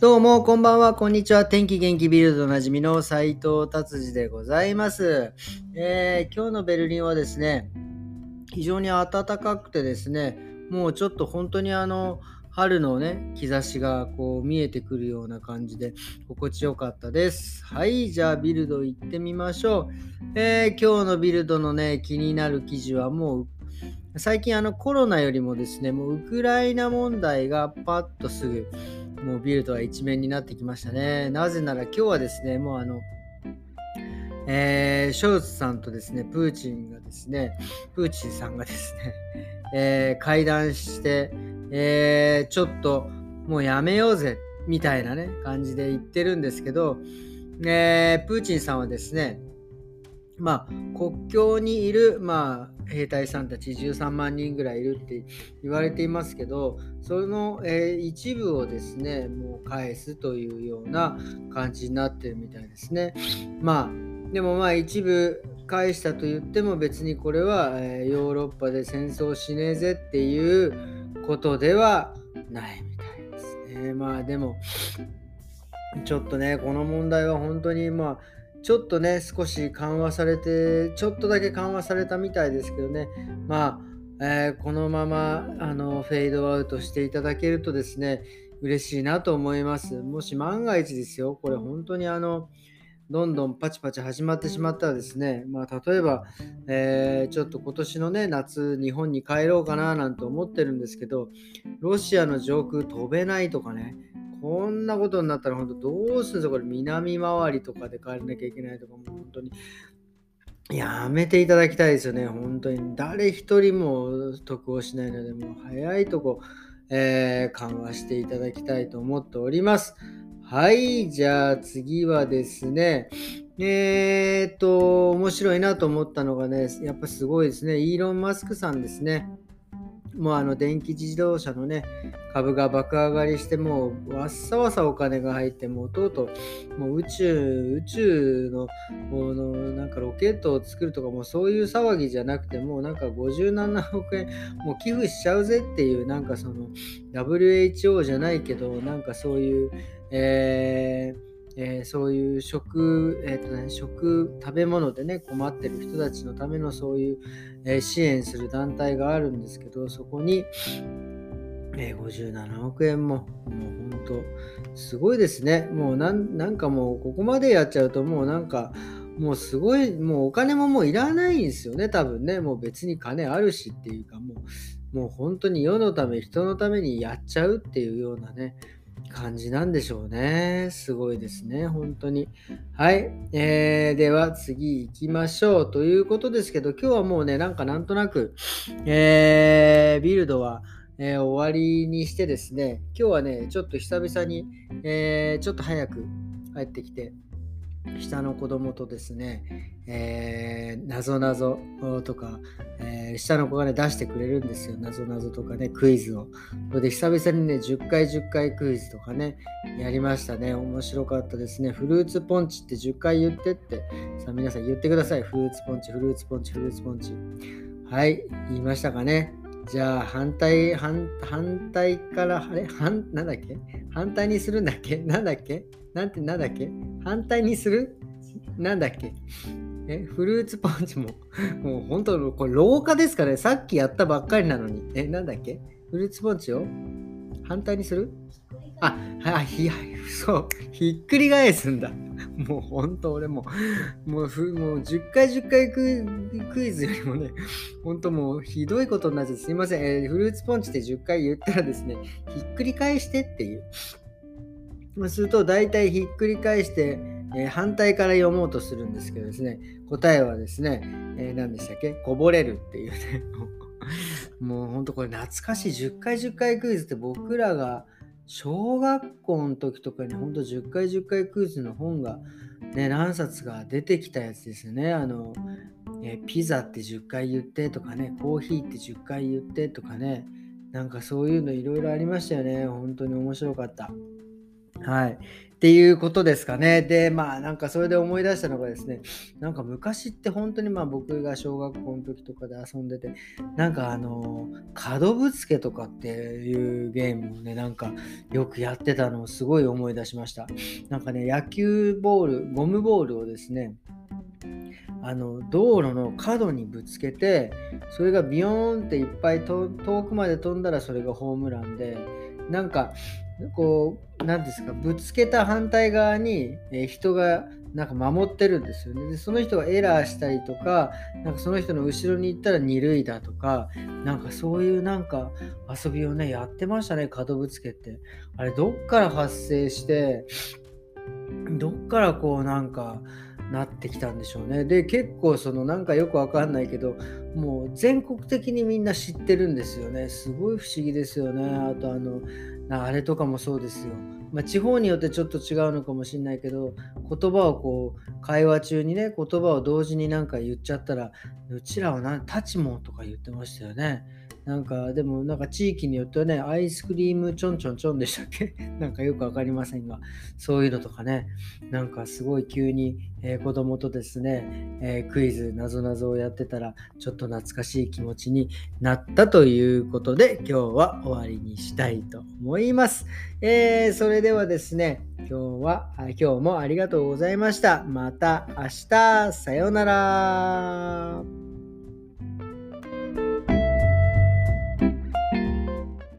どうも、こんばんは、こんにちは。天気元気ビルドおなじみの斉藤達治でございます、えー、今日のベルリンはですね、非常に暖かくてですね、もうちょっと本当にあの、春のね、兆しがこう見えてくるような感じで心地よかったです。はい、じゃあビルド行ってみましょう。えー、今日のビルドのね、気になる記事はもう最近あのコロナよりもですね、もうウクライナ問題がパッとすぐもうビルドは一面になってきましたね。なぜなら今日はですね、もうあの、えー、ショルツさんとですね、プーチンがですね、プーチンさんがですね、えー、会談して、えー、ちょっともうやめようぜみたいなね、感じで言ってるんですけど、えー、プーチンさんはですね、まあ、国境にいる、まあ、兵隊さんたち13万人ぐらいいるって言われていますけど、その、えー、一部をですね、もう返すというような感じになってるみたいですね。まあ、でもまあ一部返したと言っても別にこれは、えー、ヨーロッパで戦争しねえぜっていうことではないみたいですね。まあでも、ちょっとね、この問題は本当にまあ、ちょっとね、少し緩和されて、ちょっとだけ緩和されたみたいですけどね、まあ、えー、このままあのフェードアウトしていただけるとですね、嬉しいなと思います。もし万が一ですよ、これ本当にあの、どんどんパチパチ始まってしまったらですね、まあ、例えば、えー、ちょっと今年のね、夏、日本に帰ろうかななんて思ってるんですけど、ロシアの上空飛べないとかね、こんなことになったら本当どうするんですか？これ南回りとかで帰らなきゃいけないとかも本当にやめていただきたいですよね。本当に誰一人も得をしないのでもう早いとこ、えー、緩和していただきたいと思っております。はい、じゃあ次はですね、えー、っと、面白いなと思ったのがね、やっぱすごいですね、イーロン・マスクさんですね。もうあの電気自動車のね、株が爆上がりして、もうわっさわさお金が入って、もうとうとう、もう宇宙、宇宙の、ものなんかロケットを作るとか、もうそういう騒ぎじゃなくて、もうなんか57億円、もう寄付しちゃうぜっていう、なんかその WHO じゃないけど、なんかそういう、えーえー、そういう食,、えーとね、食食べ物でね困ってる人たちのためのそういう、えー、支援する団体があるんですけどそこに、えー、57億円ももう本当すごいですね。もうなんかもうここまでやっちゃうともうなんかもうすごいもうお金ももういらないんですよね多分ね。もう別に金あるしっていうかもうもう本当に世のため人のためにやっちゃうっていうようなね感じなんでしょうね。すごいですね、本当に。はい。えー、では次行きましょう。ということですけど、今日はもうね、なんかなんとなく、えー、ビルドは、えー、終わりにしてですね、今日はね、ちょっと久々に、えー、ちょっと早く帰ってきて、下の子供とですね、え、なぞなぞとか、えー、下の子がね、出してくれるんですよ。なぞなぞとかね、クイズを。それで久々にね、10回10回クイズとかね、やりましたね。面白かったですね。フルーツポンチって10回言ってって、さあ皆さん言ってください。フルーツポンチ、フルーツポンチ、フルーツポンチ。はい、言いましたかね。じゃあ反対、反反対から、あれ？反、なんだっけ？反対にするんだっけ？なんだっけ？なんてなんだっけ？反対にする？なんだっけ？え、フルーツポンチも、もう本当、これ廊下ですかね？さっきやったばっかりなのに。え、なんだっけ？フルーツポンチを？反対にする？あ、はい、ひ、そう、ひっくり返すんだ。もう本当俺も、もうふもう10回10回クイズよりもね、本当もうひどいことになっちゃってすいません、えー、フルーツポンチって10回言ったらですね、ひっくり返してっていう。すると大体ひっくり返して、えー、反対から読もうとするんですけどですね、答えはですね、えー、何でしたっけ？こぼれるっていうね。もうほんとこれ懐かしい10回10回クイズって僕らが小学校の時とかにほんと10回10回クイズの本がね、何冊か出てきたやつですよね。あの、え、ピザって10回言ってとかね、コーヒーって10回言ってとかね、なんかそういうのいろいろありましたよね。本当に面白かった。はい。っていうことですかね。で、まあなんかそれで思い出したのがですね、なんか昔って本当にまあ僕が小学校の時とかで遊んでて、なんかあの、角ぶつけとかっていうゲームをね、なんかよくやってたのをすごい思い出しました。なんかね、野球ボール、ゴムボールをですね、あの道路の角にぶつけてそれがビヨーンっていっぱい遠くまで飛んだらそれがホームランでなんかこう何ですかぶつけた反対側に、え人がなんか守ってるんですよねでその人がエラーしたりとかなんかその人の後ろに行ったら二塁打とかなんかそういうなんか遊びをねやってましたね角ぶつけってあれどっから発生してどっからこうなんかなってきたんでしょうね。で結構そのなんかよくわかんないけどもう全国的にみんな知ってるんですよね。すごい不思議ですよね。あとあのあれとかもそうですよ。まあ、地方によってちょっと違うのかもしれないけど言葉をこう会話中にね言葉を同時になんか言っちゃったらうちらは何立ちもとか言ってましたよね。なんか、でもなんか地域によってはね、アイスクリームちょんちょんちょんでしたっけ？なんかよくわかりませんが、そういうのとかね、なんかすごい急に、えー、子供とですね、えー、クイズ、なぞなぞをやってたら、ちょっと懐かしい気持ちになったということで、今日は終わりにしたいと思います。えー、それではですね、今日は、今日もありがとうございました。また明日、さようなら。